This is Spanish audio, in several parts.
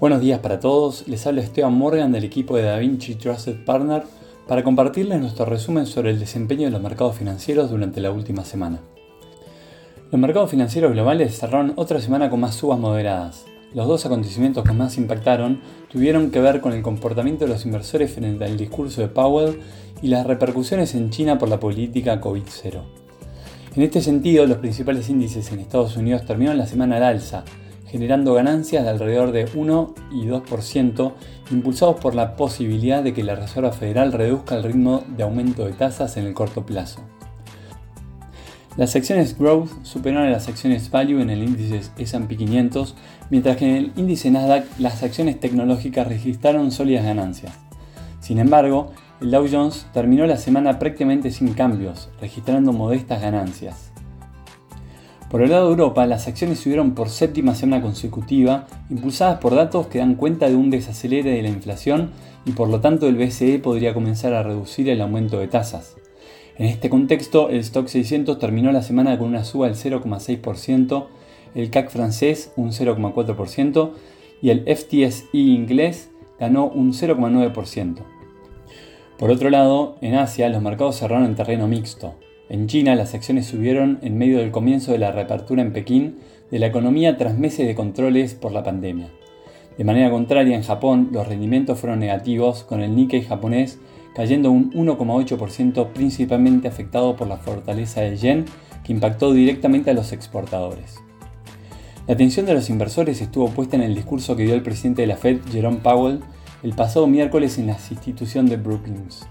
Buenos días para todos, les habla Esteban Morgan del equipo de DaVinci Trusted Partner para compartirles nuestro resumen sobre el desempeño de los mercados financieros durante la última semana. Los mercados financieros globales cerraron otra semana con más subas moderadas. Los dos acontecimientos que más impactaron tuvieron que ver con el comportamiento de los inversores frente al discurso de Powell y las repercusiones en China por la política COVID-0. En este sentido, los principales índices en Estados Unidos terminaron la semana al alza, generando ganancias de alrededor de 1 y 2%, impulsados por la posibilidad de que la Reserva Federal reduzca el ritmo de aumento de tasas en el corto plazo. Las acciones Growth superaron a las acciones Value en el índice S&P 500, mientras que en el índice Nasdaq las acciones tecnológicas registraron sólidas ganancias. Sin embargo, el Dow Jones terminó la semana prácticamente sin cambios, registrando modestas ganancias. Por el lado de Europa, las acciones subieron por séptima semana consecutiva, impulsadas por datos que dan cuenta de un desacelere de la inflación y por lo tanto el BCE podría comenzar a reducir el aumento de tasas. En este contexto, el Stock 600 terminó la semana con una suba del 0,6%, el CAC francés un 0,4% y el FTSE inglés ganó un 0,9%. Por otro lado, en Asia los mercados cerraron en terreno mixto. En China las acciones subieron en medio del comienzo de la reapertura en Pekín de la economía tras meses de controles por la pandemia. De manera contraria, en Japón los rendimientos fueron negativos, con el Nikkei japonés cayendo un 1,8% principalmente afectado por la fortaleza del yen que impactó directamente a los exportadores. La atención de los inversores estuvo puesta en el discurso que dio el presidente de la Fed, Jerome Powell, el pasado miércoles en la institución de Brookings.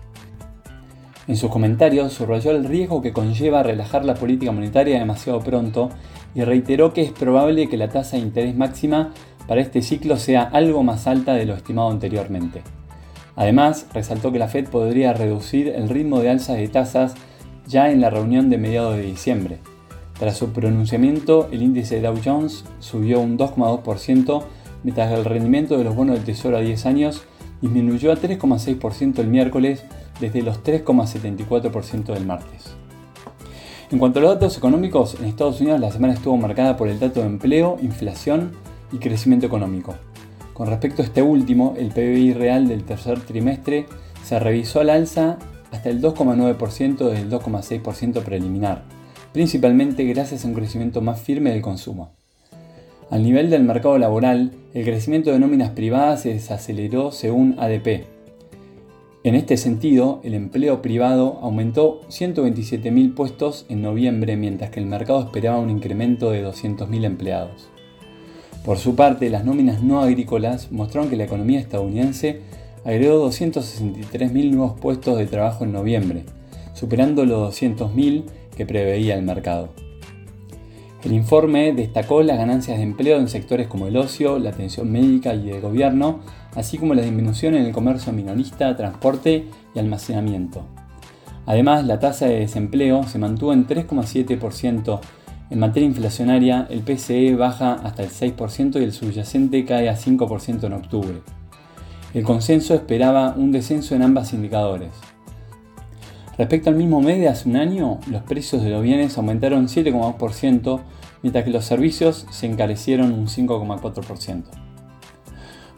En sus comentarios subrayó el riesgo que conlleva relajar la política monetaria demasiado pronto y reiteró que es probable que la tasa de interés máxima para este ciclo sea algo más alta de lo estimado anteriormente. Además, resaltó que la Fed podría reducir el ritmo de alza de tasas ya en la reunión de mediados de diciembre. Tras su pronunciamiento, el índice de Dow Jones subió un 2,2% mientras el rendimiento de los bonos del Tesoro a 10 años disminuyó a 3,6% el miércoles desde los 3,74% del martes. En cuanto a los datos económicos, en Estados Unidos la semana estuvo marcada por el dato de empleo, inflación y crecimiento económico. Con respecto a este último, el PBI real del tercer trimestre se revisó al alza hasta el 2,9% del 2,6% preliminar, principalmente gracias a un crecimiento más firme del consumo. Al nivel del mercado laboral, el crecimiento de nóminas privadas se desaceleró según ADP. En este sentido, el empleo privado aumentó 127.000 puestos en noviembre, mientras que el mercado esperaba un incremento de 200.000 empleados. Por su parte, las nóminas no agrícolas mostraron que la economía estadounidense agregó 263.000 nuevos puestos de trabajo en noviembre, superando los 200.000 que preveía el mercado. El informe destacó las ganancias de empleo en sectores como el ocio, la atención médica y el gobierno, así como la disminución en el comercio minorista, transporte y almacenamiento. Además, la tasa de desempleo se mantuvo en 3,7%. En materia inflacionaria, el PCE baja hasta el 6% y el subyacente cae a 5% en octubre. El consenso esperaba un descenso en ambos indicadores. Respecto al mismo mes de hace un año, los precios de los bienes aumentaron 7,2%, mientras que los servicios se encarecieron un 5,4%.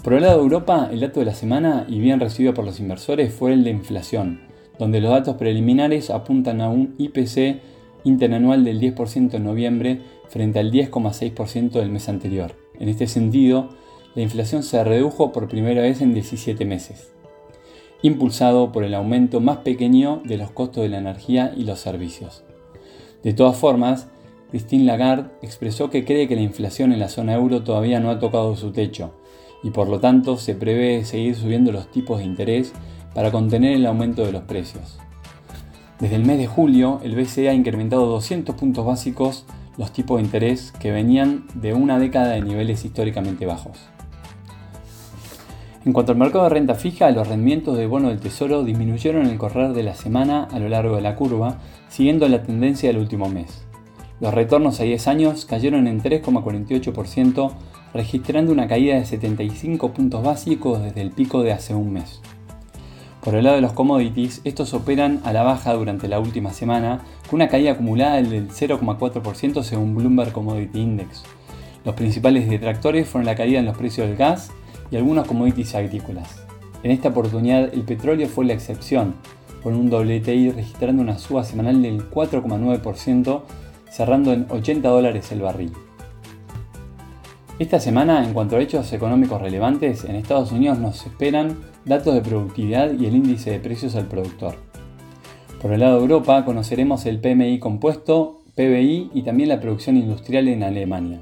Por el lado de Europa, el dato de la semana, y bien recibido por los inversores, fue el de inflación, donde los datos preliminares apuntan a un IPC interanual del 10% en noviembre frente al 10,6% del mes anterior. En este sentido, la inflación se redujo por primera vez en 17 meses impulsado por el aumento más pequeño de los costos de la energía y los servicios. De todas formas, Christine Lagarde expresó que cree que la inflación en la zona euro todavía no ha tocado su techo y por lo tanto se prevé seguir subiendo los tipos de interés para contener el aumento de los precios. Desde el mes de julio, el BCE ha incrementado 200 puntos básicos los tipos de interés que venían de una década de niveles históricamente bajos. En cuanto al mercado de renta fija, los rendimientos de bono del Tesoro disminuyeron en el correr de la semana a lo largo de la curva, siguiendo la tendencia del último mes. Los retornos a 10 años cayeron en 3,48%, registrando una caída de 75 puntos básicos desde el pico de hace un mes. Por el lado de los commodities, estos operan a la baja durante la última semana, con una caída acumulada del 0,4% según Bloomberg Commodity Index. Los principales detractores fueron la caída en los precios del gas, y algunos commodities agrícolas. En esta oportunidad el petróleo fue la excepción, con un WTI registrando una suba semanal del 4,9%, cerrando en 80 dólares el barril. Esta semana, en cuanto a hechos económicos relevantes, en Estados Unidos nos esperan datos de productividad y el índice de precios al productor. Por el lado de Europa conoceremos el PMI compuesto, PBI y también la producción industrial en Alemania.